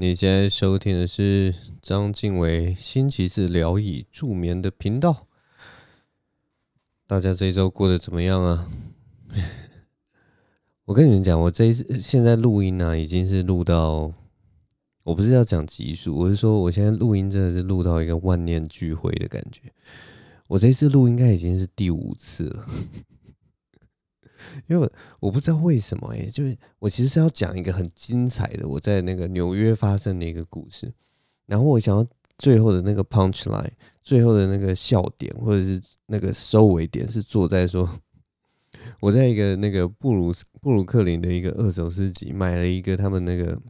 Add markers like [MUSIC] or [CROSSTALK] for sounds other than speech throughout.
你现在收听的是张晋唯星期四聊以助眠的频道。大家这一周过得怎么样啊？[LAUGHS] 我跟你们讲，我这一次现在录音呢、啊，已经是录到，我不是要讲集数，我是说我现在录音真的是录到一个万念俱灰的感觉。我这次录应该已经是第五次了。因为我，不知道为什么哎、就是我其实是要讲一个很精彩的我在那个纽约发生的一个故事，然后我想要最后的那个 punch line，最后的那个笑点或者是那个收尾点是坐在说，我在一个那个布鲁布鲁克林的一个二手市集买了一个他们那个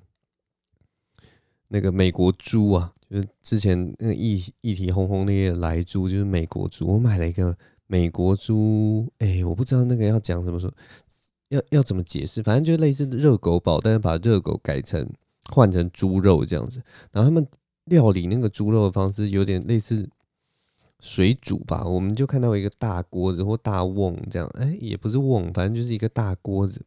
那个美国猪啊，就是之前那个议议题轰轰烈烈莱猪，就是美国猪，我买了一个。美国猪，哎、我不知道那个要讲什么说，要要怎么解释？反正就类似热狗堡，但是把热狗改成换成猪肉这样子。然后他们料理那个猪肉的方式有点类似水煮吧。我们就看到一个大锅子或大瓮这样，哎、也不是瓮，反正就是一个大锅子、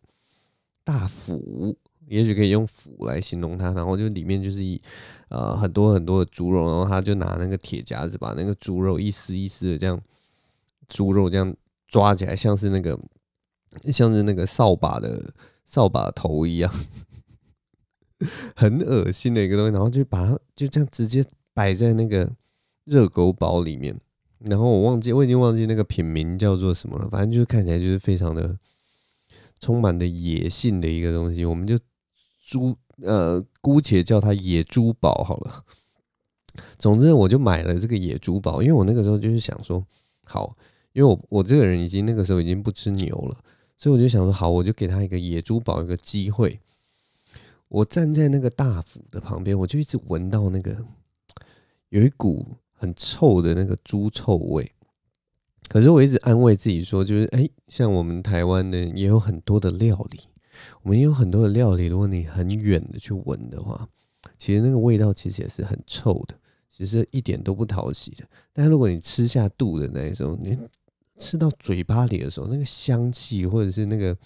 大釜，也许可以用釜来形容它。然后就里面就是一呃很多很多的猪肉，然后他就拿那个铁夹子把那个猪肉一丝一丝的这样。猪肉这样抓起来，像是那个，像是那个扫把的扫把头一样，[LAUGHS] 很恶心的一个东西。然后就把它就这样直接摆在那个热狗堡里面。然后我忘记，我已经忘记那个品名叫做什么了。反正就是看起来就是非常的充满的野性的一个东西。我们就猪呃，姑且叫它野猪堡好了。总之，我就买了这个野猪堡，因为我那个时候就是想说，好。因为我我这个人已经那个时候已经不吃牛了，所以我就想说，好，我就给他一个野猪堡一个机会。我站在那个大府的旁边，我就一直闻到那个有一股很臭的那个猪臭味。可是我一直安慰自己说，就是哎，像我们台湾的也有很多的料理，我们也有很多的料理，如果你很远的去闻的话，其实那个味道其实也是很臭的，其实一点都不讨喜的。但如果你吃下肚的那一种，你吃到嘴巴里的时候，那个香气，或者是那个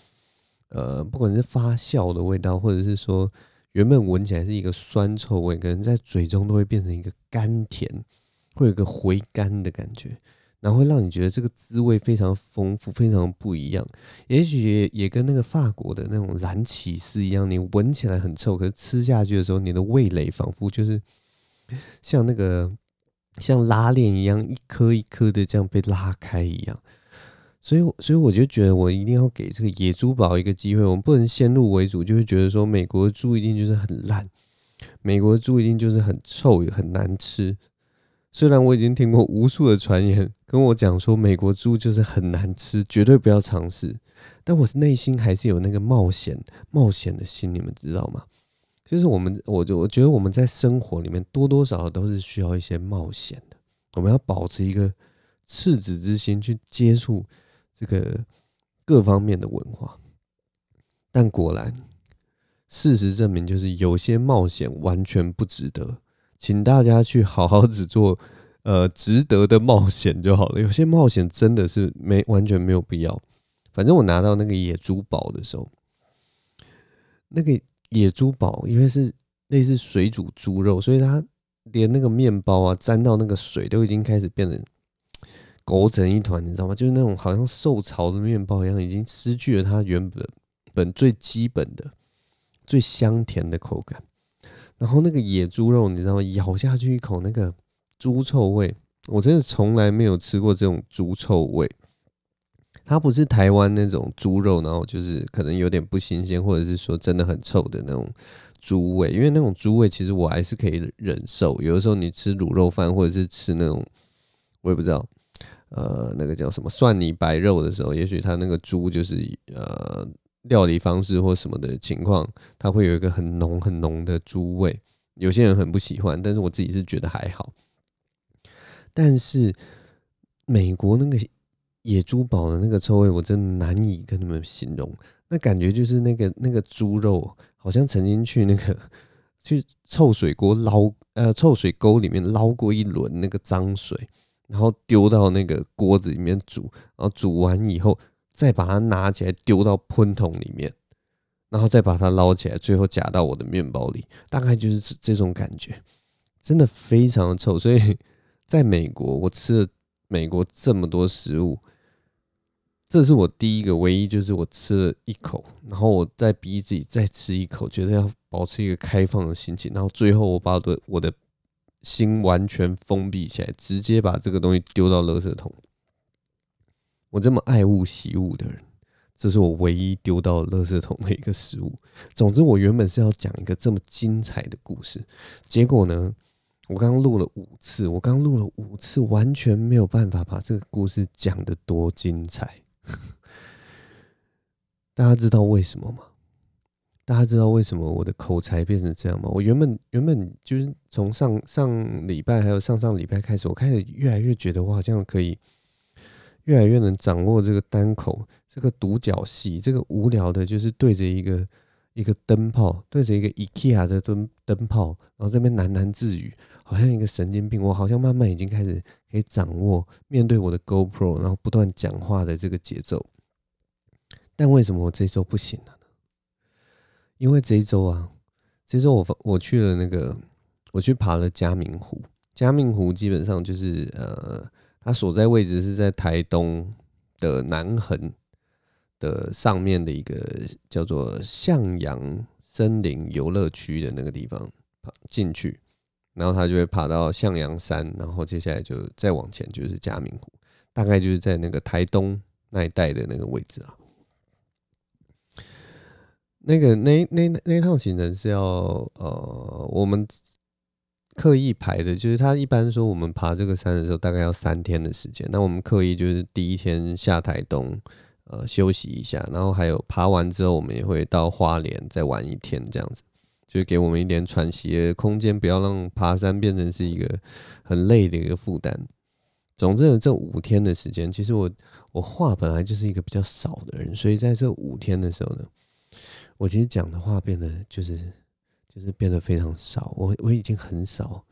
呃，不管是发酵的味道，或者是说原本闻起来是一个酸臭味，可能在嘴中都会变成一个甘甜，会有个回甘的感觉，然后会让你觉得这个滋味非常丰富，非常不一样。也许也也跟那个法国的那种蓝起司一样，你闻起来很臭，可是吃下去的时候，你的味蕾仿佛就是像那个。像拉链一样，一颗一颗的这样被拉开一样，所以，所以我就觉得我一定要给这个野猪堡一个机会。我们不能先入为主，就会觉得说美国的猪一定就是很烂，美国的猪一定就是很臭也很难吃。虽然我已经听过无数的传言跟我讲说美国猪就是很难吃，绝对不要尝试，但我内心还是有那个冒险冒险的心，你们知道吗？就是我们，我就我觉得我们在生活里面多多少少都是需要一些冒险的。我们要保持一个赤子之心去接触这个各方面的文化。但果然，事实证明，就是有些冒险完全不值得。请大家去好好只做呃值得的冒险就好了。有些冒险真的是没完全没有必要。反正我拿到那个野猪堡的时候，那个。野猪堡，因为是类似水煮猪肉，所以它连那个面包啊，沾到那个水都已经开始变得狗成一团，你知道吗？就是那种好像受潮的面包一样，已经失去了它原本本最基本的、最香甜的口感。然后那个野猪肉，你知道吗？咬下去一口，那个猪臭味，我真的从来没有吃过这种猪臭味。它不是台湾那种猪肉，然后就是可能有点不新鲜，或者是说真的很臭的那种猪味。因为那种猪味其实我还是可以忍受。有的时候你吃卤肉饭，或者是吃那种我也不知道，呃，那个叫什么蒜泥白肉的时候，也许它那个猪就是呃料理方式或什么的情况，它会有一个很浓很浓的猪味。有些人很不喜欢，但是我自己是觉得还好。但是美国那个。野猪堡的那个臭味，我真的难以跟你们形容。那感觉就是那个那个猪肉，好像曾经去那个去臭水锅捞呃臭水沟里面捞过一轮那个脏水，然后丢到那个锅子里面煮，然后煮完以后再把它拿起来丢到喷桶里面，然后再把它捞起来，最后夹到我的面包里，大概就是这这种感觉，真的非常的臭。所以 [LAUGHS] 在美国，我吃了美国这么多食物，这是我第一个唯一，就是我吃了一口，然后我再逼自己再吃一口，觉得要保持一个开放的心情，然后最后我把我的我的心完全封闭起来，直接把这个东西丢到垃圾桶。我这么爱物惜物的人。这是我唯一丢到垃圾桶的一个食物。总之，我原本是要讲一个这么精彩的故事，结果呢，我刚录了五次，我刚录了五次，完全没有办法把这个故事讲得多精彩。[LAUGHS] 大家知道为什么吗？大家知道为什么我的口才变成这样吗？我原本原本就是从上上礼拜还有上上礼拜开始，我开始越来越觉得我好像可以。越来越能掌握这个单口，这个独角戏，这个无聊的，就是对着一个一个灯泡，对着一个 IKEA 的灯灯泡，然后这边喃喃自语，好像一个神经病。我好像慢慢已经开始可以掌握面对我的 GoPro，然后不断讲话的这个节奏。但为什么我这周不行了呢？因为这一周啊，这周我我去了那个，我去爬了嘉明湖。嘉明湖基本上就是呃。它所在位置是在台东的南横的上面的一个叫做向阳森林游乐区的那个地方，爬进去，然后他就会爬到向阳山，然后接下来就再往前就是嘉明湖，大概就是在那个台东那一带的那个位置啊。那个那那那趟行程是要呃我们。刻意排的，就是他一般说我们爬这个山的时候，大概要三天的时间。那我们刻意就是第一天下台东，呃，休息一下，然后还有爬完之后，我们也会到花莲再玩一天，这样子，就给我们一点喘息的空间，不要让爬山变成是一个很累的一个负担。总之，这五天的时间，其实我我话本来就是一个比较少的人，所以在这五天的时候呢，我其实讲的话变得就是。就是变得非常少，我我已经很少，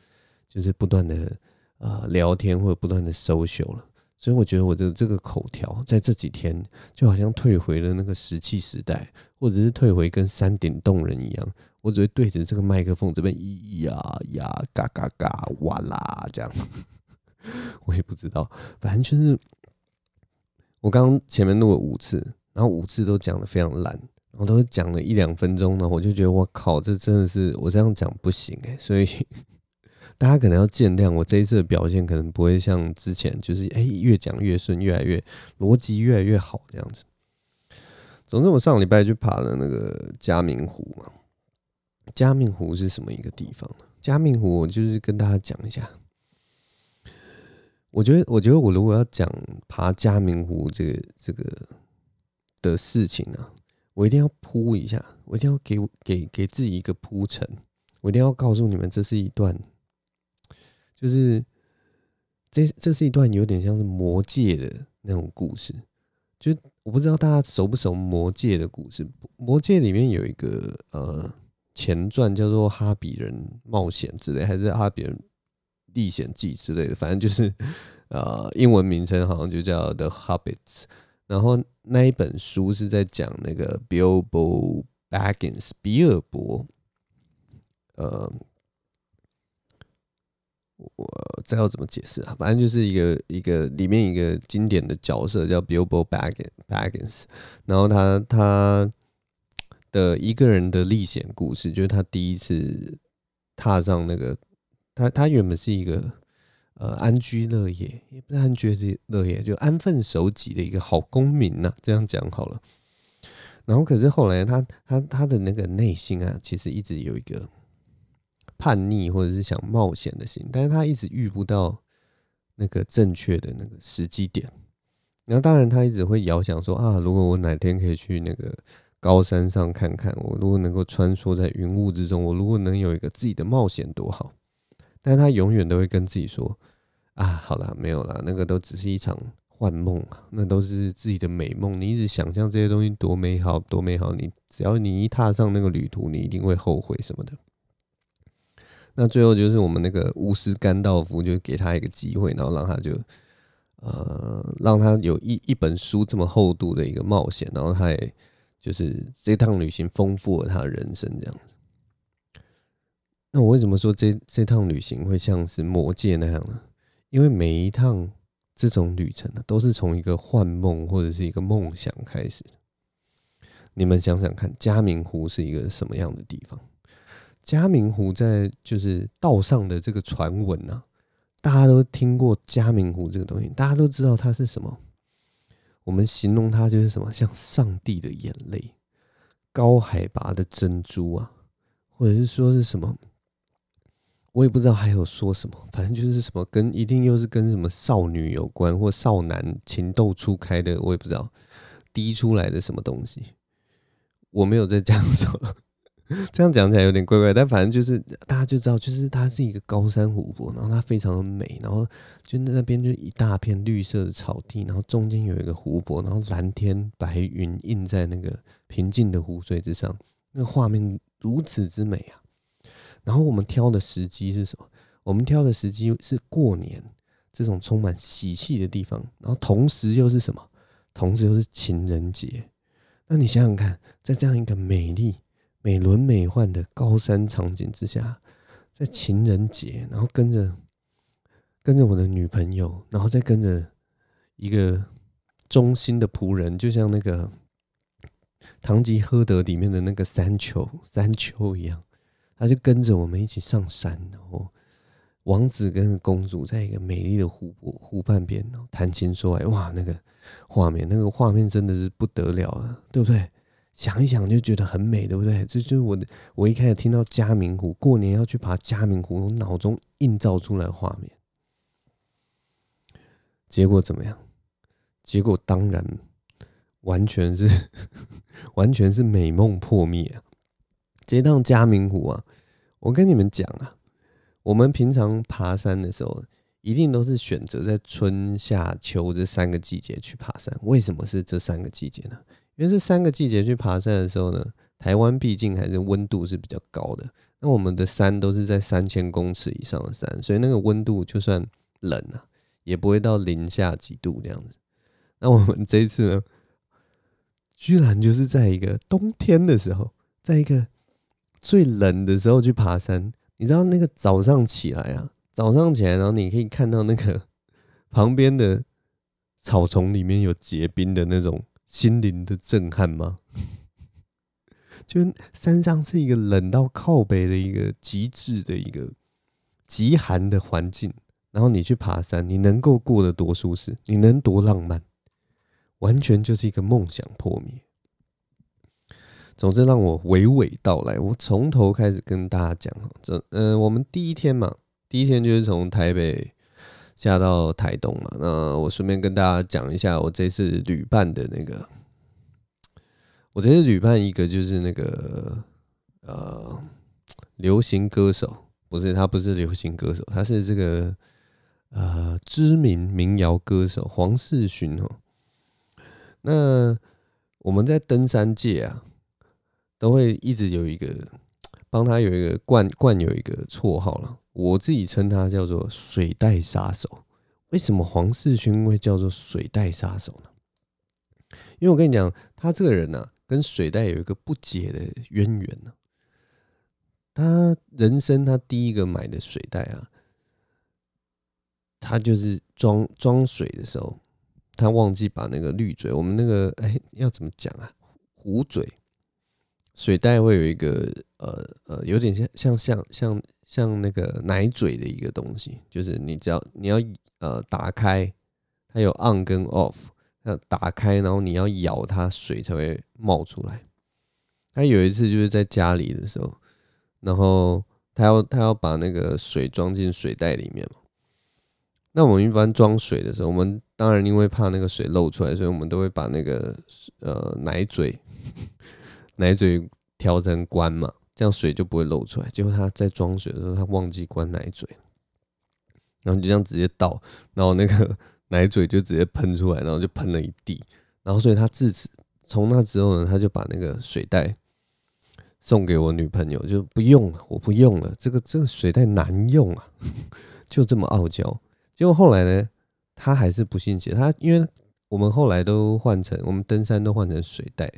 就是不断的呃聊天或者不断的 social 了，所以我觉得我的这个口条在这几天就好像退回了那个石器时代，或者是退回跟山顶洞人一样，我只会对着这个麦克风这边咿呀呀嘎嘎嘎哇啦这样，[LAUGHS] 我也不知道，反正就是我刚前面录了五次，然后五次都讲得非常烂。我都讲了一两分钟呢，我就觉得我靠，这真的是我这样讲不行诶。所以大家可能要见谅我这一次的表现，可能不会像之前，就是哎越讲越顺，越来越逻辑越来越好这样子。总之，我上礼拜去爬了那个嘉明湖嘛。嘉明湖是什么一个地方呢？嘉明湖，我就是跟大家讲一下。我觉得，我觉得我如果要讲爬嘉明湖这个这个的事情呢。我一定要铺一下，我一定要给给给自己一个铺陈，我一定要告诉你们，这是一段，就是这这是一段有点像是魔界的那种故事。就我不知道大家熟不熟魔界的故事，魔界里面有一个呃前传叫做《哈比人冒险》之类，还是《哈比人历险记》之类的，反正就是呃英文名称好像就叫《The Hobbits》。然后那一本书是在讲那个 Bilbo Baggins 比尔博，呃，我这要怎么解释啊？反正就是一个一个里面一个经典的角色叫 Bilbo Baggins Baggins，然后他他的一个人的历险故事，就是他第一次踏上那个，他他原本是一个。呃，安居乐业也不是安居乐业，就安分守己的一个好公民呐、这样讲好了。然后，可是后来他他他的那个内心啊，其实一直有一个叛逆或者是想冒险的心，但是他一直遇不到那个正确的那个时机点。然后，当然他一直会遥想说啊，如果我哪天可以去那个高山上看看，我如果能够穿梭在云雾之中，我如果能有一个自己的冒险，多好。但他永远都会跟自己说：“啊，好了，没有了，那个都只是一场幻梦啊，那都是自己的美梦。你一直想象这些东西多美好，多美好。你只要你一踏上那个旅途，你一定会后悔什么的。”那最后就是我们那个巫师甘道夫，就给他一个机会，然后让他就呃，让他有一一本书这么厚度的一个冒险，然后他也就是这趟旅行丰富了他人生这样子。那我为什么说这这趟旅行会像是魔戒那样呢？因为每一趟这种旅程呢，都是从一个幻梦或者是一个梦想开始。你们想想看，嘉明湖是一个什么样的地方？嘉明湖在就是道上的这个传闻啊，大家都听过嘉明湖这个东西，大家都知道它是什么。我们形容它就是什么，像上帝的眼泪，高海拔的珍珠啊，或者是说是什么，我也不知道还有说什么，反正就是什么跟一定又是跟什么少女有关或少男情窦初开的，我也不知道滴出来的什么东西，我没有在讲什么。[LAUGHS] 这样讲起来有点怪怪，但反正就是大家就知道，就是它是一个高山湖泊，然后它非常的美，然后就那边就一大片绿色的草地，然后中间有一个湖泊，然后蓝天白云映在那个平静的湖水之上，那个画面如此之美啊！然后我们挑的时机是什么？我们挑的时机是过年这种充满喜气的地方，然后同时又是什么？同时又是情人节。那你想想看，在这样一个美丽。美轮美奂的高山场景之下，在情人节，然后跟着跟着我的女朋友，然后再跟着一个忠心的仆人，就像那个《堂吉诃德》里面的那个山丘山丘一样，他就跟着我们一起上山，然后王子跟公主在一个美丽的湖泊湖畔边，然后谈情说爱，哇，那个画面，那个画面真的是不得了啊，对不对？想一想就觉得很美，对不对？这就是我的，我一开始听到嘉明湖，过年要去爬嘉明湖，我脑中映照出来画面。结果怎么样？结果当然完全是 [LAUGHS] 完全是美梦破灭啊！这趟嘉明湖啊，我跟你们讲啊，我们平常爬山的时候，一定都是选择在春夏秋这三个季节去爬山。为什么是这三个季节呢？因为这三个季节去爬山的时候呢，台湾毕竟还是温度是比较高的。那我们的山都是在三千公尺以上的山，所以那个温度就算冷啊，也不会到零下几度这样子。那我们这一次呢，居然就是在一个冬天的时候，在一个最冷的时候去爬山。你知道那个早上起来啊，早上起来，然后你可以看到那个 [LAUGHS] 旁边的草丛里面有结冰的那种。心灵的震撼吗？[LAUGHS] 就山上是一个冷到靠北的一个极致的一个极寒的环境，然后你去爬山，你能够过得多舒适？你能多浪漫？完全就是一个梦想破灭。总之，让我娓娓道来，我从头开始跟大家讲。这，嗯，我们第一天嘛，第一天就是从台北。下到台东嘛，那我顺便跟大家讲一下我这次旅伴的那个，我这次旅伴一个就是那个呃流行歌手，不是，他不是流行歌手，他是这个呃知名民谣歌手黄世勋哦。那我们在登山界啊，都会一直有一个帮他有一个冠冠有一个绰号了。我自己称他叫做水袋杀手。为什么黄世勋会叫做水袋杀手呢？因为我跟你讲，他这个人呢、啊，跟水袋有一个不解的渊源呢、他人生他第一个买的水袋啊，他就是装装水的时候，他忘记把那个滤嘴，我们那个哎要怎么讲啊？壶嘴水袋会有一个呃呃，有点像像像像。像那个奶嘴的一个东西，就是你只要你要呃打开，它有 on 跟 off，那打开然后你要咬它，水才会冒出来。他有一次就是在家里的时候，然后他要他要把那个水装进水袋里面嘛。那我们一般装水的时候，我们当然因为怕那个水漏出来，所以我们都会把那个呃奶嘴 [LAUGHS] 奶嘴调成关嘛。这样水就不会漏出来。结果他在装水的时候，他忘记关奶嘴，然后就这样直接倒，然后那个 [LAUGHS] 奶嘴就直接喷出来，然后就喷了一地。然后所以他自此从那之后呢，他就把那个水袋送给我女朋友，就不用了，我不用了，这个这个水袋难用啊，[LAUGHS] 就这么傲娇。结果后来呢，他还是不信邪，他因为我们后来都换成我们登山都换成水袋。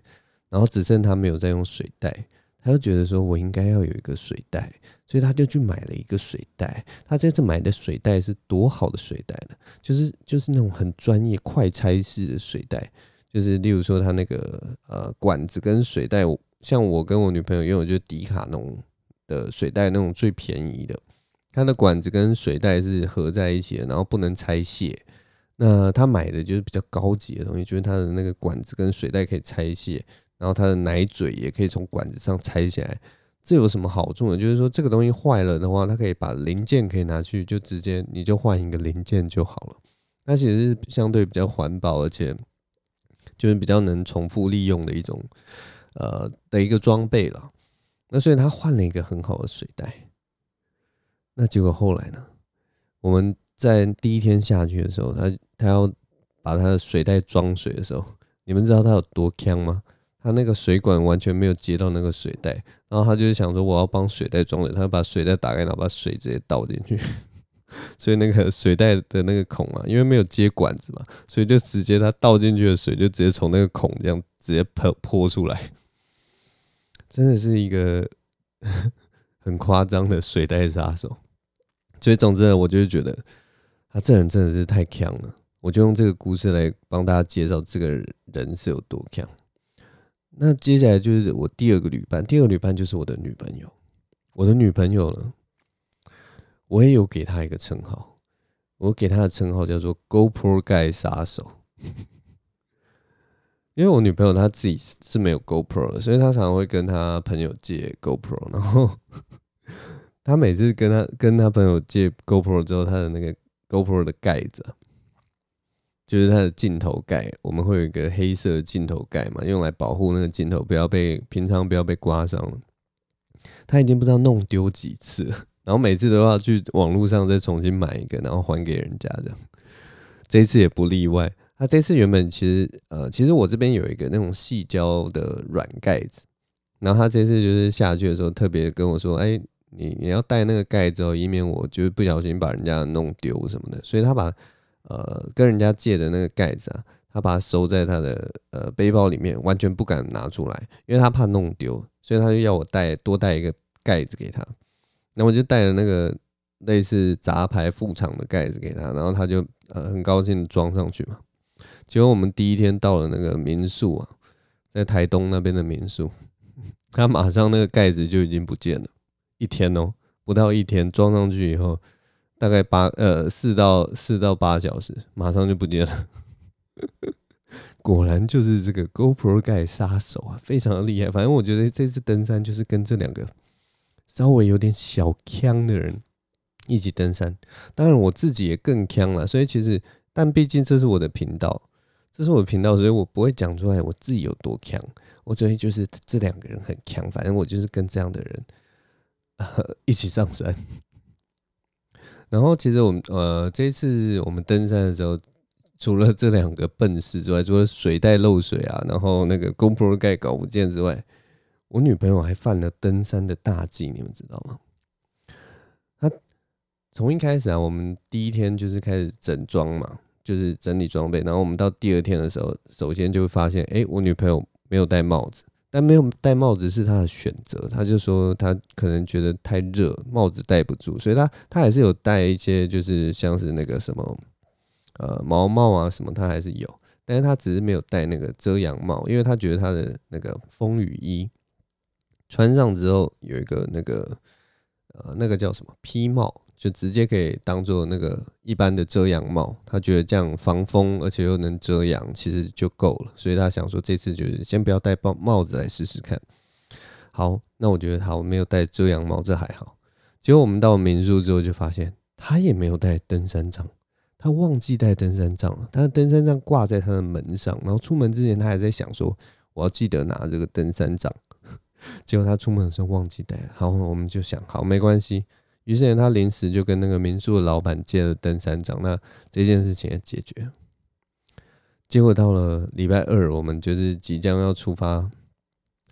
然后只剩他没有在用水袋，他就觉得说我应该要有一个水袋，所以他就去买了一个水袋。他这次买的水袋是多好的水袋呢？就是就是那种很专业快拆式的水袋，就是例如说他那个呃管子跟水袋，像我跟我女朋友用的就是迪卡侬的水袋那种最便宜的，它的管子跟水袋是合在一起的，然后不能拆卸。那他买的就是比较高级的东西，就是他的那个管子跟水袋可以拆卸。然后它的奶嘴也可以从管子上拆下来，这有什么好处呢？就是说这个东西坏了的话，它可以把零件可以拿去，就直接你就换一个零件就好了。它其实是相对比较环保，而且就是比较能重复利用的一种呃的一个装备了。那所以他换了一个很好的水袋。那结果后来呢？我们在第一天下去的时候，他他要把他的水袋装水的时候，你们知道他有多锵吗？他那个水管完全没有接到那个水袋，然后他就是想说我要帮水袋装水，他就把水袋打开，然后把水直接倒进去，[LAUGHS] 所以那个水袋的那个孔啊，因为没有接管子嘛，所以就直接他倒进去的水就直接从那个孔这样直接泼泼出来，真的是一个 [LAUGHS] 很夸张的水袋杀手。所以总之，我就是觉得他这人真的是太强了，我就用这个故事来帮大家介绍这个人是有多强。那接下来就是我第二个旅伴，第二个旅伴就是我的女朋友。我的女朋友呢，我也有给她一个称号，我给她的称号叫做 GoPro 盖杀手。因为我女朋友她自己是没有 GoPro 的，所以她常常会跟她朋友借 GoPro，然后 [LAUGHS] 她每次跟她跟她朋友借 GoPro 之后，她的那个 GoPro 的盖子。就是它的镜头盖，我们会有一个黑色镜头盖嘛，用来保护那个镜头不要被平常不要被刮伤。他已经不知道弄丢几次，然后每次都要去网络上再重新买一个，然后还给人家这样。这次也不例外。他这次原本其实呃，其实我这边有一个那种细胶的软盖子，然后他这次就是下去的时候特别跟我说：“哎，你你要带那个盖子哦，以免我就是不小心把人家弄丢什么的。”所以他把。呃，跟人家借的那个盖子啊，他把它收在他的呃背包里面，完全不敢拿出来，因为他怕弄丢，所以他就要我带多带一个盖子给他。那我就带了那个类似杂牌副厂的盖子给他，然后他就呃很高兴装上去嘛。结果我们第一天到了那个民宿啊，在台东那边的民宿，[LAUGHS] 他马上那个盖子就已经不见了，一天哦，不到一天装上去以后。大概八呃四到四到八小时，马上就不见了。[LAUGHS] 果然就是这个 GoPro 盖杀手啊，非常的厉害。反正我觉得这次登山就是跟这两个稍微有点小锵的人一起登山。当然我自己也更锵了，所以其实但毕竟这是我的频道，这是我的频道，所以我不会讲出来我自己有多锵。我觉得就是这两个人很强，反正我就是跟这样的人一起上山。然后其实我们呃这次我们登山的时候，除了这两个笨事之外，除了水袋漏水啊，然后那个 GoPro 盖搞不见之外，我女朋友还犯了登山的大忌，你们知道吗？她从一开始啊，我们第一天就是开始整装嘛，就是整理装备，然后我们到第二天的时候，首先就会发现，哎，我女朋友没有戴帽子。但没有戴帽子是他的选择，他就说他可能觉得太热，帽子戴不住，所以他他还是有戴一些，就是像是那个什么呃毛帽啊什么，他还是有，但是他只是没有戴那个遮阳帽，因为他觉得他的那个风雨衣穿上之后有一个那个呃那个叫什么披帽。就直接可以当做那个一般的遮阳帽，他觉得这样防风，而且又能遮阳，其实就够了。所以他想说这次就是先不要戴帽帽子来试试看。好，那我觉得好，没有戴遮阳帽这还好。结果我们到民宿之后就发现他也没有带登山杖，他忘记带登山杖了。他的登山杖挂在他的门上，然后出门之前他还在想说我要记得拿这个登山杖。[LAUGHS] 结果他出门的时候忘记带了。好，我们就想好没关系。于是他临时就跟那个民宿的老板借了登山杖，那这件事情也解决。结果到了礼拜二，我们就是即将要出发，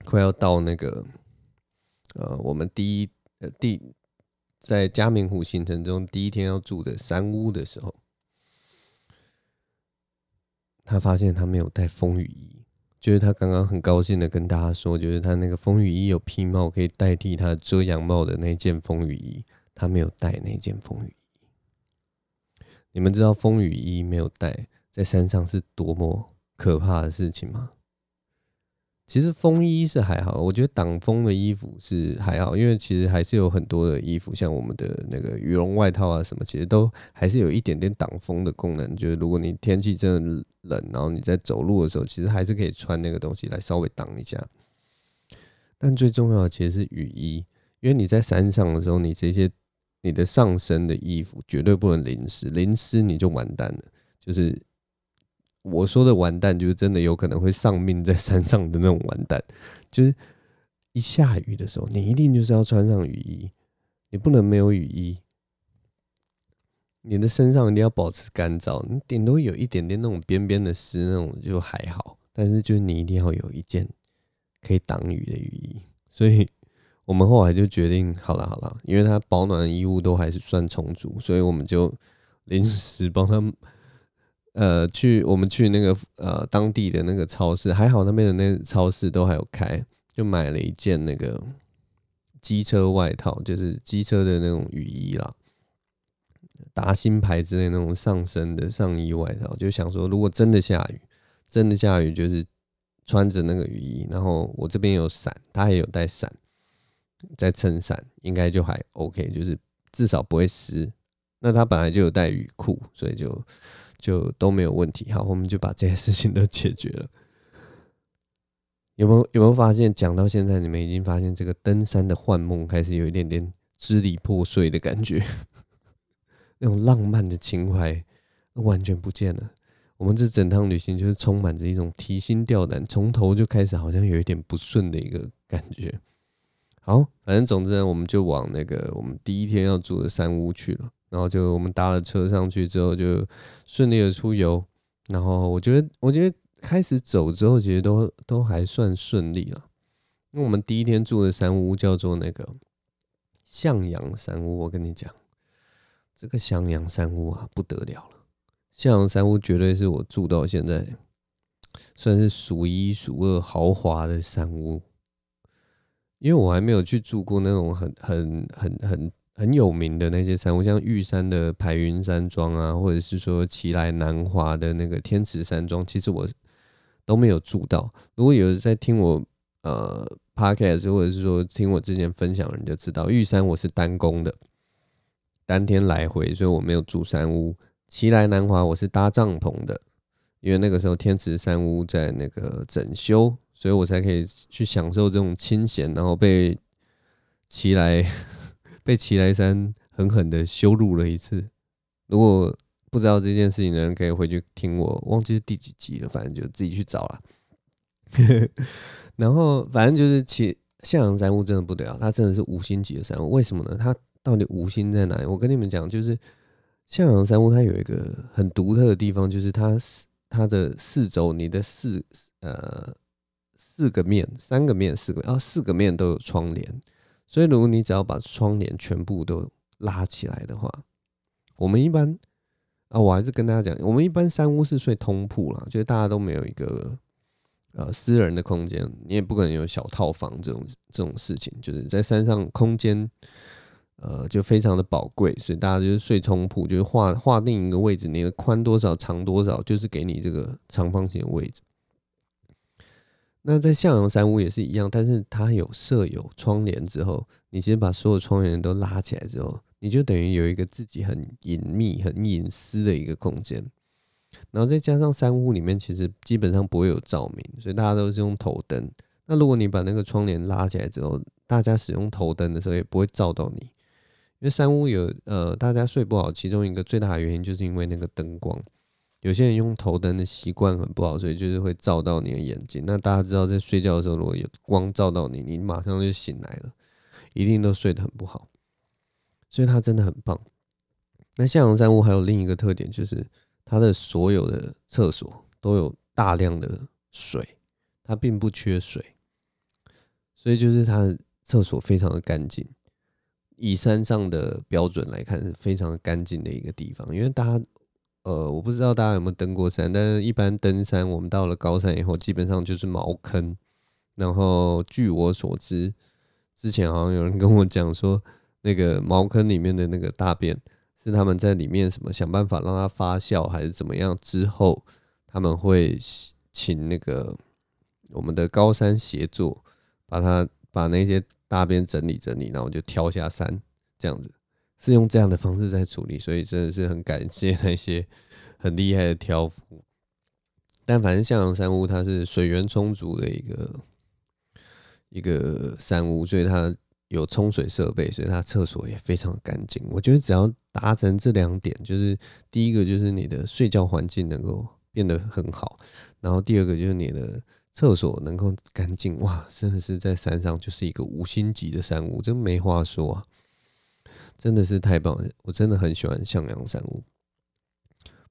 快要到那个呃，我们第一呃第在嘉明湖行程中第一天要住的山屋的时候，他发现他没有带风雨衣。就是他刚刚很高兴的跟大家说，就是他那个风雨衣有披帽可以代替他遮阳帽的那件风雨衣，他没有带那件风雨衣。你们知道风雨衣没有带在山上是多么可怕的事情吗？其实风衣是还好，我觉得挡风的衣服是还好，因为其实还是有很多的衣服，像我们的那个羽绒外套啊什么，其实都还是有一点点挡风的功能。就是如果你天气真的冷，然后你在走路的时候，其实还是可以穿那个东西来稍微挡一下。但最重要的其实是雨衣，因为你在山上的时候，你这些你的上身的衣服绝对不能淋湿，淋湿你就完蛋了，就是。我说的完蛋，就是真的有可能会丧命在山上的那种完蛋。就是一下雨的时候，你一定就是要穿上雨衣，你不能没有雨衣。你的身上一定要保持干燥，你顶多有一点点那种边边的湿，那种就还好。但是就是你一定要有一件可以挡雨的雨衣。所以我们后来就决定，好了好了，因为他保暖衣物都还是算充足，所以我们就 [LAUGHS] 临时帮他。呃，去我们去那个呃当地的那个超市，还好那边的那超市都还有开，就买了一件那个机车外套，就是机车的那种雨衣啦，达新牌之类那种上身的上衣外套，就想说如果真的下雨，真的下雨就是穿着那个雨衣，然后我这边有伞，他也有带伞，在撑伞，应该就还 OK，就是至少不会湿。那他本来就有带雨裤，所以就。就都没有问题，好，我们就把这些事情都解决了。有没有有没有发现，讲到现在，你们已经发现这个登山的幻梦开始有一点点支离破碎的感觉，[LAUGHS] 那种浪漫的情怀完全不见了。我们这整趟旅行就是充满着一种提心吊胆，从头就开始好像有一点不顺的一个感觉。好，反正总之呢，我们就往那个我们第一天要住的山屋去了。然后就我们搭了车上去之后，就顺利的出游。然后我觉得，我觉得开始走之后，其实都都还算顺利了。因为我们第一天住的山屋叫做那个向阳山屋，我跟你讲，这个向阳山屋啊，不得了了。向阳山屋绝对是我住到现在算是数一数二豪华的山屋，因为我还没有去住过那种很很很很。很有名的那些山屋，像玉山的排云山庄啊，或者是说奇莱南华的那个天池山庄，其实我都没有住到。如果有人在听我呃 podcast，或者是说听我之前分享的人就知道，玉山我是单攻的，当天来回，所以我没有住山屋。奇莱南华我是搭帐篷的，因为那个时候天池山屋在那个整修，所以我才可以去享受这种清闲，然后被齐来。[LAUGHS] 被齐来山狠狠的羞辱了一次。如果不知道这件事情的人，可以回去听我，忘记是第几集了，反正就自己去找了。[LAUGHS] 然后反正就是奇向阳山屋真的不得了，它真的是五星级的山屋。为什么呢？它到底五星在哪里？我跟你们讲，就是向阳山屋它有一个很独特的地方，就是它它的四周，你的四呃四个面、三个面、四个啊四个面都有窗帘。所以，如果你只要把窗帘全部都拉起来的话，我们一般啊，我还是跟大家讲，我们一般三屋是睡通铺啦，就是大家都没有一个呃私人的空间，你也不可能有小套房这种这种事情，就是在山上空间呃就非常的宝贵，所以大家就是睡通铺，就是划划定一个位置，你的宽多少，长多少，就是给你这个长方形的位置。那在向阳山屋也是一样，但是它有设有窗帘之后，你其实把所有窗帘都拉起来之后，你就等于有一个自己很隐秘、很隐私的一个空间。然后再加上山屋里面其实基本上不会有照明，所以大家都是用头灯。那如果你把那个窗帘拉起来之后，大家使用头灯的时候也不会照到你，因为山屋有呃大家睡不好，其中一个最大的原因就是因为那个灯光。有些人用头灯的习惯很不好，所以就是会照到你的眼睛。那大家知道，在睡觉的时候，如果有光照到你，你马上就醒来了，一定都睡得很不好。所以它真的很棒。那向阳山屋还有另一个特点，就是它的所有的厕所都有大量的水，它并不缺水，所以就是它的厕所非常的干净。以山上的标准来看，是非常干净的一个地方，因为大家。呃，我不知道大家有没有登过山，但是一般登山，我们到了高山以后，基本上就是茅坑。然后据我所知，之前好像有人跟我讲说，那个茅坑里面的那个大便是他们在里面什么想办法让它发酵，还是怎么样之后，他们会请那个我们的高山协作，把它把那些大便整理整理，然后就挑下山，这样子。是用这样的方式在处理，所以真的是很感谢那些很厉害的挑夫。但反正向阳山屋它是水源充足的一个一个山屋，所以它有冲水设备，所以它厕所也非常干净。我觉得只要达成这两点，就是第一个就是你的睡觉环境能够变得很好，然后第二个就是你的厕所能够干净。哇，真的是在山上就是一个五星级的山屋，真没话说啊。真的是太棒了，我真的很喜欢向阳山屋。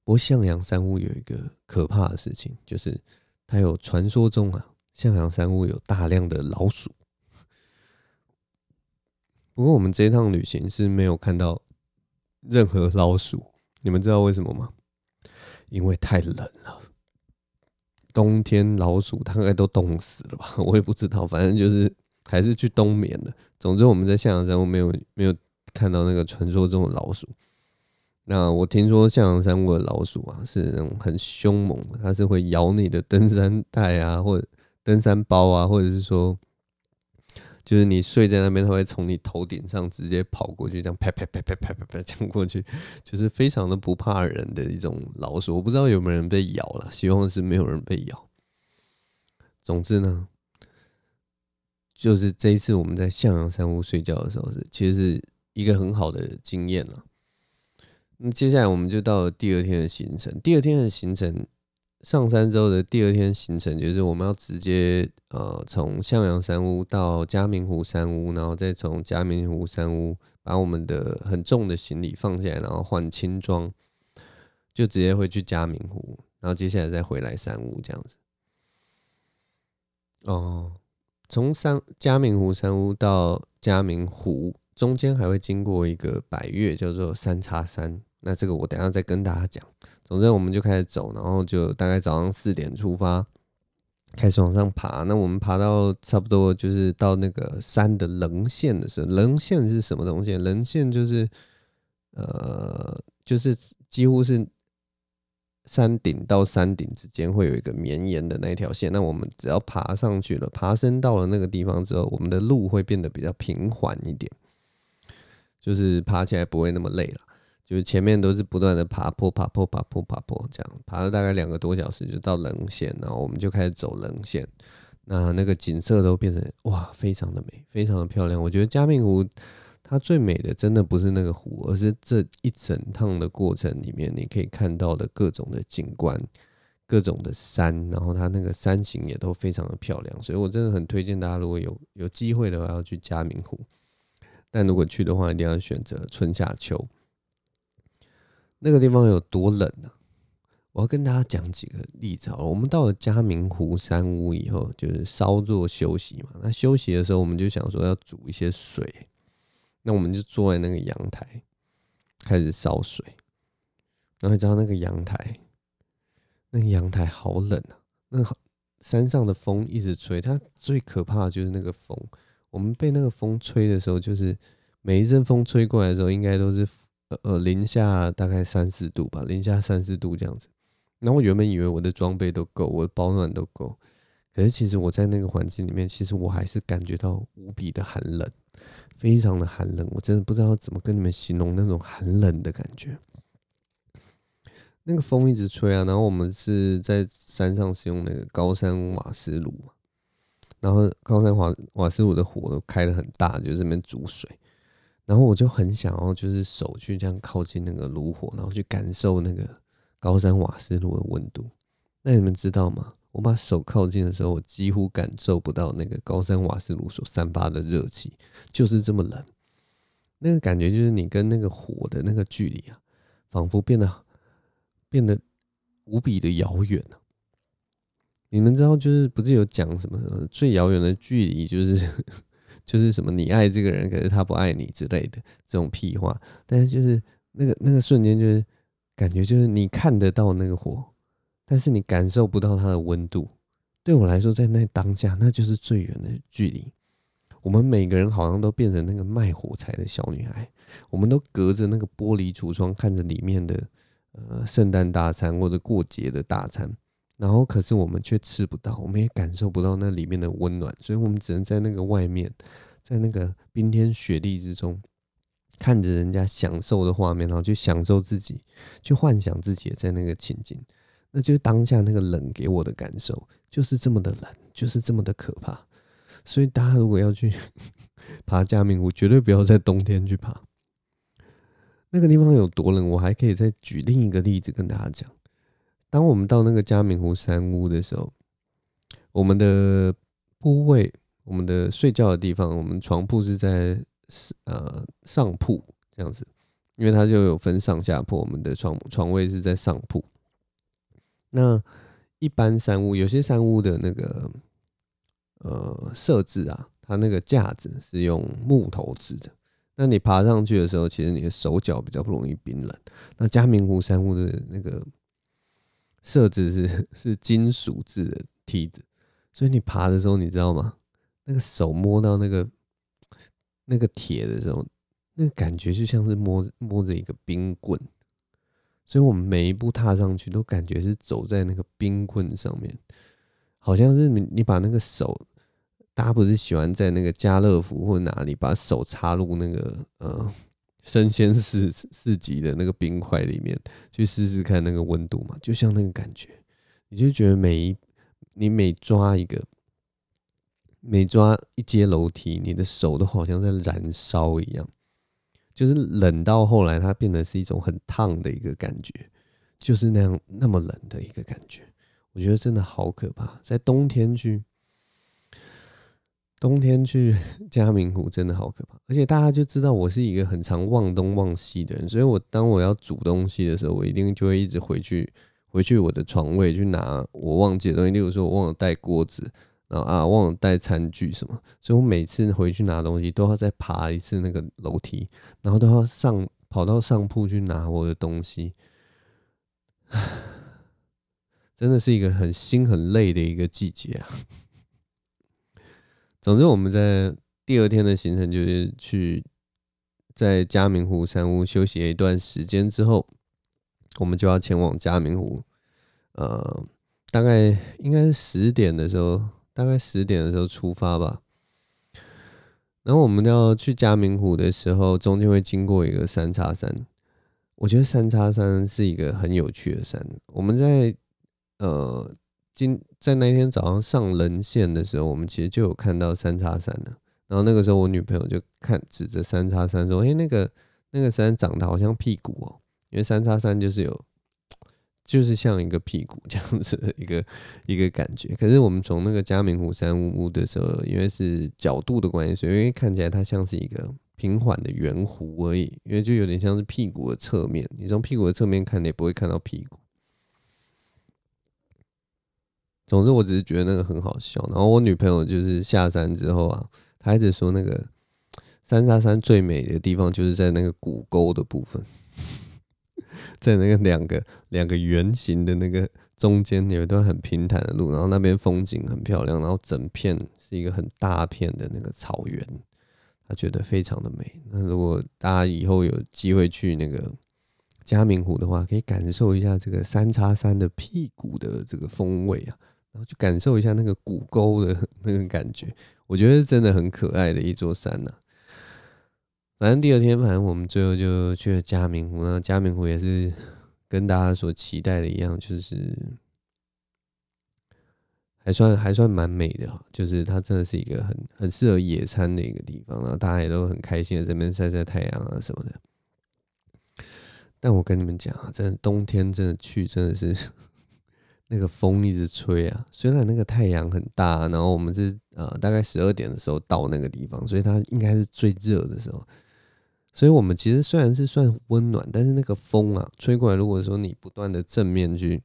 不过向阳山屋有一个可怕的事情，就是它有传说中啊，向阳山屋有大量的老鼠。不过我们这一趟旅行是没有看到任何老鼠，你们知道为什么吗？因为太冷了，冬天老鼠大概都冻死了吧？我也不知道，反正就是还是去冬眠了。总之我们在向阳山屋没有没有。看到那个传说中的老鼠，那我听说向阳山屋的老鼠啊是那种很凶猛，它是会咬你的登山带啊，或者登山包啊，或者是说，就是你睡在那边，它会从你头顶上直接跑过去，这样啪啪啪啪啪啪啪这样过去，就是非常的不怕人的一种老鼠。我不知道有没有人被咬了，希望是没有人被咬。总之呢，就是这一次我们在向阳山屋睡觉的时候是，其实是。一个很好的经验了。那接下来我们就到了第二天的行程。第二天的行程，上山之后的第二天行程就是我们要直接呃从向阳山屋到嘉明湖山屋，然后再从嘉明湖山屋把我们的很重的行李放下来，然后换轻装，就直接会去嘉明湖，然后接下来再回来山屋这样子。哦，从山嘉明湖山屋到嘉明湖。中间还会经过一个百岳，叫做三叉山。那这个我等下再跟大家讲。总之，我们就开始走，然后就大概早上四点出发，开始往上爬。那我们爬到差不多就是到那个山的棱线的时候，棱线是什么东西？棱线就是呃，就是几乎是山顶到山顶之间会有一个绵延的那条线。那我们只要爬上去了，爬升到了那个地方之后，我们的路会变得比较平缓一点。就是爬起来不会那么累了，就是前面都是不断的爬坡、爬坡、爬坡、爬坡，这样爬了大概两个多小时，就到棱线，然后我们就开始走棱线，那那个景色都变成哇，非常的美，非常的漂亮。我觉得嘉明湖它最美的，真的不是那个湖，而是这一整趟的过程里面，你可以看到的各种的景观、各种的山，然后它那个山形也都非常的漂亮，所以我真的很推荐大家，如果有有机会的话，要去嘉明湖。但如果去的话，一定要选择春夏秋。那个地方有多冷呢？我要跟大家讲几个例子。我们到了嘉明湖山屋以后，就是稍作休息嘛。那休息的时候，我们就想说要煮一些水。那我们就坐在那个阳台，开始烧水。然后你知道那个阳台，那个阳台好冷啊！那山上的风一直吹，它最可怕的就是那个风。我们被那个风吹的时候，就是每一阵风吹过来的时候，应该都是呃呃零下大概三四度吧，零下三四度这样子。然后我原本以为我的装备都够，我保暖都够，可是其实我在那个环境里面，其实我还是感觉到无比的寒冷，非常的寒冷。我真的不知道怎么跟你们形容那种寒冷的感觉。那个风一直吹啊，然后我们是在山上使用那个高山瓦斯炉。然后高山瓦瓦斯炉的火都开得很大，就这边煮水。然后我就很想要，就是手去这样靠近那个炉火，然后去感受那个高山瓦斯炉的温度。那你们知道吗？我把手靠近的时候，我几乎感受不到那个高山瓦斯炉所散发的热气，就是这么冷。那个感觉就是你跟那个火的那个距离啊，仿佛变得变得无比的遥远了。你们知道，就是不是有讲什么什么最遥远的距离，就是 [LAUGHS] 就是什么你爱这个人，可是他不爱你之类的这种屁话。但是就是那个那个瞬间，就是感觉就是你看得到那个火，但是你感受不到它的温度。对我来说，在那当下，那就是最远的距离。我们每个人好像都变成那个卖火柴的小女孩，我们都隔着那个玻璃橱窗看着里面的呃圣诞大餐或者过节的大餐，然后可是我们却吃不到，我们也感受不到那里面的温暖，所以我们只能在那个外面，在那个冰天雪地之中，看着人家享受的画面，然后去享受自己，去幻想自己也在那个情景，那就是当下那个冷给我的感受，就是这么的冷，就是这么的可怕。所以大家如果要去 [LAUGHS] 爬加明湖，绝对不要在冬天去爬。那个地方有多冷，我还可以再举另一个例子跟大家讲。当我们到那个嘉明湖山屋的时候，我们的铺位，我们的睡觉的地方，我们床铺是在呃上铺这样子，因为它就有分上下铺，我们的床床位是在上铺。那一般山屋，有些山屋的那个。呃，设置啊，它那个架子是用木头制的。那你爬上去的时候，其实你的手脚比较不容易冰冷。那嘉明湖山屋的那个设置是 [LAUGHS] 是金属制的梯子，所以你爬的时候，你知道吗？那个手摸到那个那个铁的时候，那个感觉就像是摸摸着一个冰棍。所以我们每一步踏上去，都感觉是走在那个冰棍上面，好像是你你把那个手。大家不是喜欢在那个家乐福或者哪里把手插入那个呃生鲜市市集的那个冰块里面去试试看那个温度嘛？就像那个感觉，你就觉得每一你每抓一个每抓一阶楼梯，你的手都好像在燃烧一样，就是冷到后来它变得是一种很烫的一个感觉，就是那样那么冷的一个感觉。我觉得真的好可怕，在冬天去。冬天去嘉明湖真的好可怕，[LAUGHS] 而且大家就知道我是一个很常忘东忘西的人，所以我当我要煮东西的时候，我一定就会一直回去回去我的床位去拿我忘记的东西，例如说我忘了带锅子，然后啊忘了带餐具什么，所以我每次回去拿东西都要再爬一次那个楼梯，然后都要上跑到上铺去拿我的东西，[SIGHS] 真的是一个很心很累的一个季节啊。总之，我们在第二天的行程就是去在嘉明湖山屋休息了一段时间之后，我们就要前往嘉明湖。呃，大概应该是十点的时候，大概十点的时候出发吧。然后我们要去嘉明湖的时候，中间会经过一个三叉山。我觉得三叉山是一个很有趣的山。我们在呃。今在那天早上上棱线的时候，我们其实就有看到三叉山了。然后那个时候，我女朋友就看指着三叉山说：“哎、那个那个山长得好像屁股哦，因为三叉山就是有，就是像一个屁股这样子的一个一个感觉。可是我们从那个嘉明湖山屋的时候，因为是角度的关系，所以因为看起来它像是一个平缓的圆弧而已，因为就有点像是屁股的侧面。你从屁股的侧面看，你也不会看到屁股。”总之，我只是觉得那个很好笑。然后我女朋友就是下山之后啊，她一直说那个三叉山最美的地方就是在那个谷沟的部分，[LAUGHS] 在那个两个两个圆形的那个中间有一段很平坦的路，然后那边风景很漂亮，然后整片是一个很大片的那个草原，她觉得非常的美。那如果大家以后有机会去那个嘉明湖的话，可以感受一下这个三叉山的屁股的这个风味啊。然后去感受一下那个谷沟的 [LAUGHS] 那个感觉，我觉得真的很可爱的一座山呐、反正第二天，反正我们最后就去了嘉明湖，那嘉明湖也是跟大家所期待的一样，就是还算还算蛮美的，就是它真的是一个很很适合野餐的一个地方，然后大家也都很开心的在这边晒晒太阳啊什么的。但我跟你们讲啊，真的冬天真的去真的是。那个风一直吹啊，虽然那个太阳很大，然后我们是呃大概十二点的时候到那个地方，所以它应该是最热的时候。所以我们其实虽然是算温暖，但是那个风啊吹过来，如果说你不断的正面去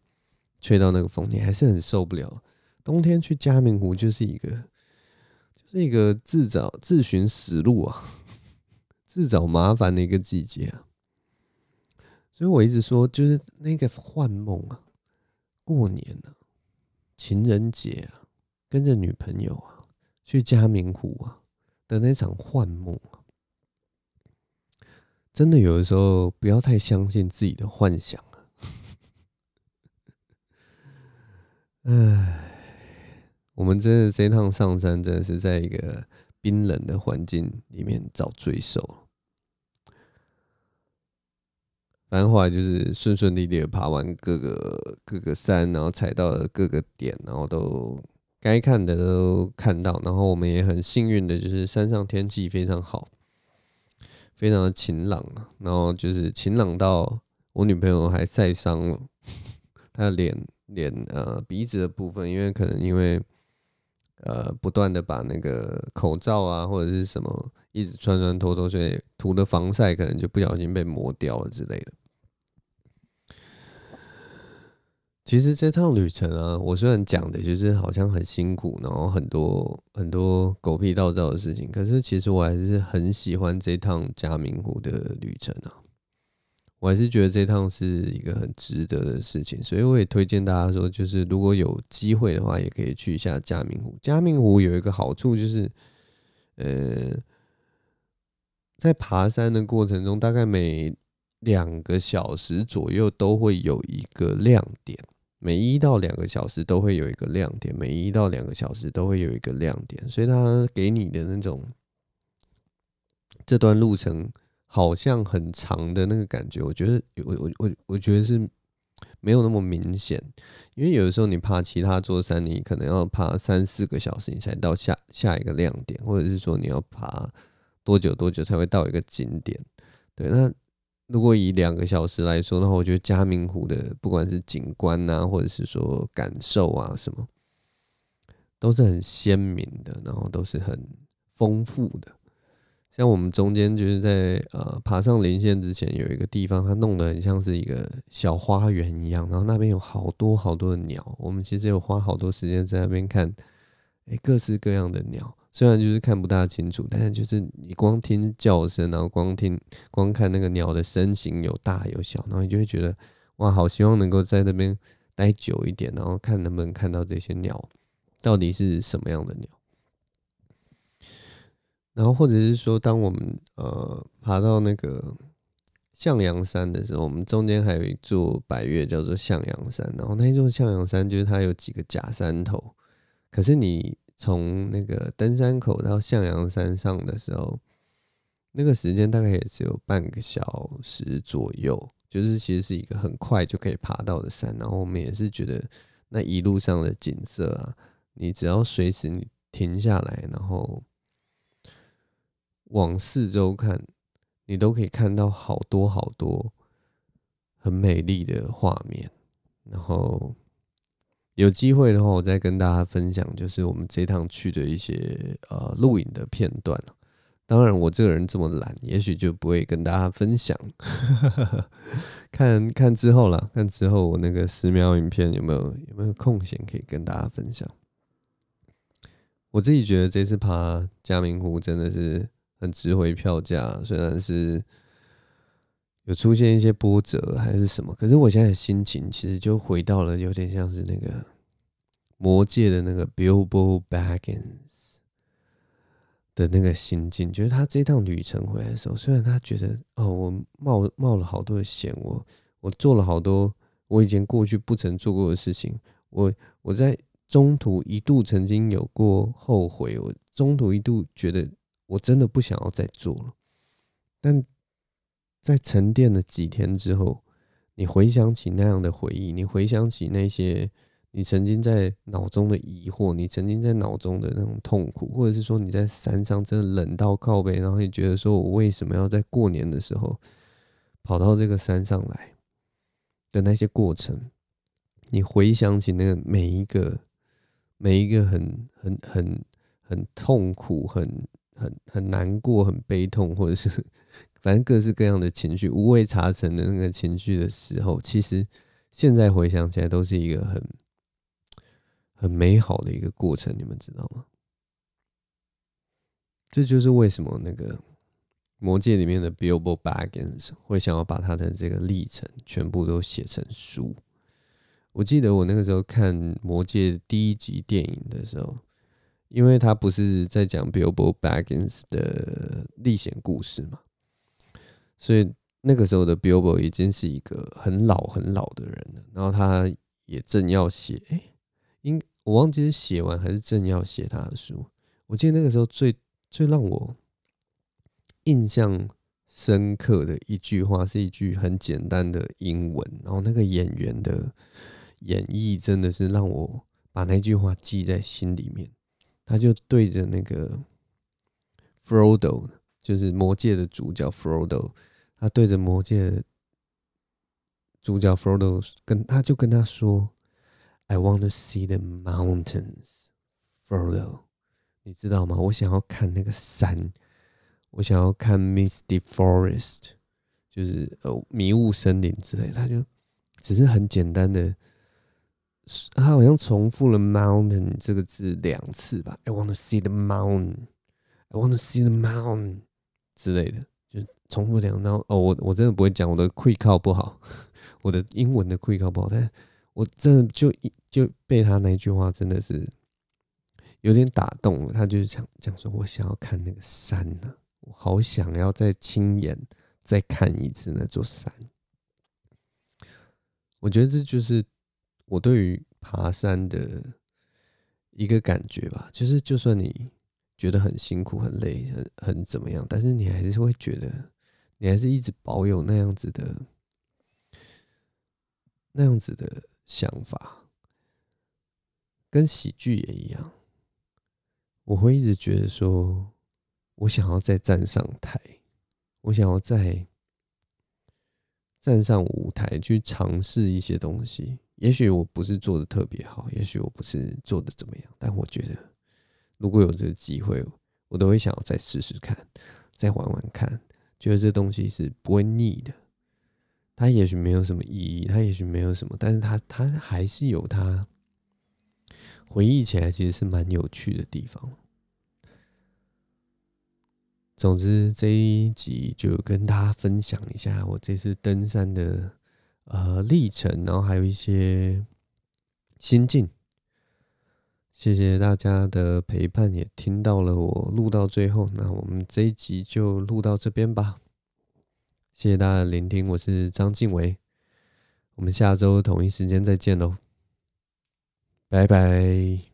吹到那个风，你还是很受不了。冬天去嘉明湖就是一个就是一个自找自寻死路啊，[LAUGHS] 自找麻烦的一个季节啊。所以我一直说，就是那个幻梦啊，过年啊，情人节啊，跟着女朋友啊去嘉明湖啊的那场幻梦啊，真的有的时候不要太相信自己的幻想啊。[LAUGHS] 唉，我们真的这趟上山，真的是在一个冰冷的环境里面找罪受。反正后来就是顺顺利利的爬完各个各个山，然后踩到了各个点，然后都该看的都看到，然后我们也很幸运的，就是山上天气非常好，非常的晴朗，然后就是晴朗到我女朋友还晒伤了，她的脸脸呃鼻子的部分，因为可能因为呃不断的把那个口罩啊或者是什么一直穿穿脱脱，所以涂的防晒可能就不小心被磨掉了之类的。其实这趟旅程啊，我虽然讲的就是好像很辛苦，然后很多很多狗屁倒灶的事情，可是其实我还是很喜欢这趟嘉明湖的旅程啊。我还是觉得这趟是一个很值得的事情，所以我也推荐大家说，就是如果有机会的话，也可以去一下嘉明湖。嘉明湖有一个好处就是，呃，在爬山的过程中，大概每两个小时左右都会有一个亮点。每一到两个小时都会有一个亮点，每一到两个小时都会有一个亮点，所以它给你的那种这段路程好像很长的那个感觉，我觉得我我我我觉得是没有那么明显，因为有的时候你爬其他座山，你可能要爬三四个小时，你才到下下一个亮点，或者是说你要爬多久多久才会到一个景点，对，那。如果以两个小时来说的话，我觉得嘉明湖的不管是景观啊，或者是说感受啊什么，都是很鲜明的，然后都是很丰富的。像我们中间就是在呃爬上棱线之前，有一个地方，它弄得很像是一个小花园一样，然后那边有好多好多的鸟。我们其实有花好多时间在那边看，哎，各式各样的鸟。虽然就是看不大清楚，但是就是你光听叫声，然后光听光看那个鸟的身形有大有小，然后你就会觉得哇，好希望能够在那边待久一点，然后看能不能看到这些鸟到底是什么样的鸟。然后或者是说，当我们呃爬到那个向阳山的时候，我们中间还有一座百岳叫做向阳山，然后那一座向阳山就是它有几个假山头，可是你。从那个登山口到向阳山上的时候，那个时间大概也只有半个小时左右，就是其实是一个很快就可以爬到的山。然后我们也是觉得那一路上的景色啊，你只要随时你停下来，然后往四周看，你都可以看到好多好多很美丽的画面，然后。有机会的话，我再跟大家分享，就是我们这趟去的一些呃录影的片段。当然，我这个人这么懒，也许就不会跟大家分享。看看之后啦，看之后我那个十秒影片有没有有没有空闲可以跟大家分享。我自己觉得这次爬嘉明湖真的是很值回票价，虽然是。有出现一些波折还是什么？可是我现在的心情其实就回到了有点像是那个魔界的那个 Bilbo Baggins 的那个心境，就是他这趟旅程回来的时候，虽然他觉得哦，我冒冒了好多的险，我我做了好多我以前过去不曾做过的事情，我我在中途一度曾经有过后悔，我中途一度觉得我真的不想要再做了，但。在沉淀了几天之后，你回想起那样的回忆，你回想起那些你曾经在脑中的疑惑，你曾经在脑中的那种痛苦，或者是说你在山上真的冷到靠背，然后你觉得说我为什么要在过年的时候跑到这个山上来的那些过程，你回想起那个每一个每一个很很很很痛苦、很很很难过、很悲痛，或者是。反正各式各样的情绪，五味杂陈的那个情绪的时候，其实现在回想起来都是一个很很美好的一个过程，你们知道吗？这就是为什么那个魔戒里面的 Bilbo Baggins 会想要把他的这个历程全部都写成书。我记得我那个时候看魔戒第一集电影的时候，因为他不是在讲 Bilbo Baggins 的历险故事嘛，所以那个时候的 Bilbo 已经是一个很老很老的人了。然后他也正要写，我忘记是写完还是正要写他的书。我记得那个时候最最让我印象深刻的一句话是一句很简单的英文，然后那个演员的演绎真的是让我把那句话记在心里面。他就对着那个 Frodo，就是魔界的主角 Frodo，他对着魔界的主角 Frodo 跟他就跟他说：“I want to see the mountains, Frodo，你知道吗？我想要看那个山。”我想要看 Misty Forest，就是呃迷雾森林之类，他就只是很简单的，他好像重复了 mountain 这个字两次吧。I want to see the mountain, I want to see the mountain 之类的，就重复两。然后哦，我我真的不会讲，我的会考不好，我的英文的会考不好，但我真的就就被他那句话真的是有点打动了。他就是讲讲说，我想要看那个山呢、我好想要再亲眼再看一次那座山。我觉得这就是我对于爬山的一个感觉吧。就是就算你觉得很辛苦、很累、很很怎么样，但是你还是会觉得，你还是一直保有那样子的那样子的想法，跟喜剧也一样。我会一直觉得说。我想要再站上台，我想要再站上舞台去尝试一些东西。也许我不是做的特别好，也许我不是做的怎么样，但我觉得如果有这个机会，我都会想要再试试看，再玩玩看。觉得这东西是不会腻的。它也许没有什么意义，它也许没有什么，但是它它还是有它回忆起来其实是蛮有趣的地方。总之这一集就跟大家分享一下我这次登山的呃历程，然后还有一些心境。谢谢大家的陪伴，也听到了我录到最后。那我们这一集就录到这边吧。谢谢大家的聆听，我是张静伟，我们下周同一时间再见喽，拜拜。